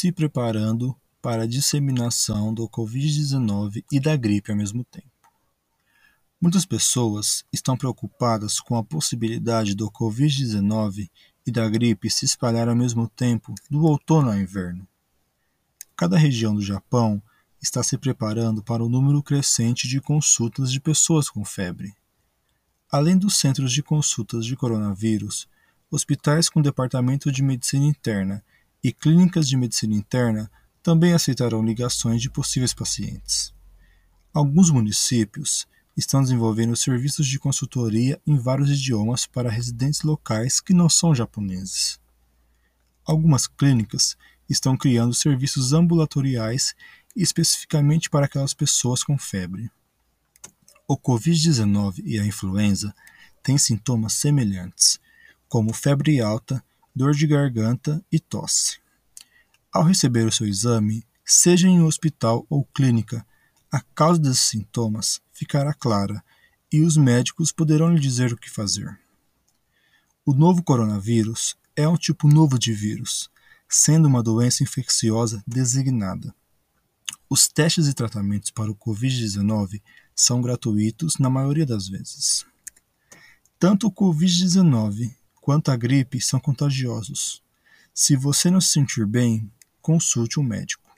se preparando para a disseminação do Covid-19 e da gripe ao mesmo tempo. Muitas pessoas estão preocupadas com a possibilidade do Covid-19 e da gripe se espalhar ao mesmo tempo do outono ao inverno. Cada região do Japão está se preparando para o número crescente de consultas de pessoas com febre. Além dos centros de consultas de coronavírus, hospitais com departamento de medicina interna e clínicas de medicina interna também aceitarão ligações de possíveis pacientes. Alguns municípios estão desenvolvendo serviços de consultoria em vários idiomas para residentes locais que não são japoneses. Algumas clínicas estão criando serviços ambulatoriais especificamente para aquelas pessoas com febre. O Covid-19 e a influenza têm sintomas semelhantes, como febre alta, dor de garganta e tosse. Ao receber o seu exame, seja em hospital ou clínica, a causa desses sintomas ficará clara e os médicos poderão lhe dizer o que fazer. O novo coronavírus é um tipo novo de vírus, sendo uma doença infecciosa designada. Os testes e tratamentos para o Covid-19 são gratuitos na maioria das vezes. Tanto o Covid-19 quanto a gripe são contagiosos. Se você não se sentir bem, consulte um médico.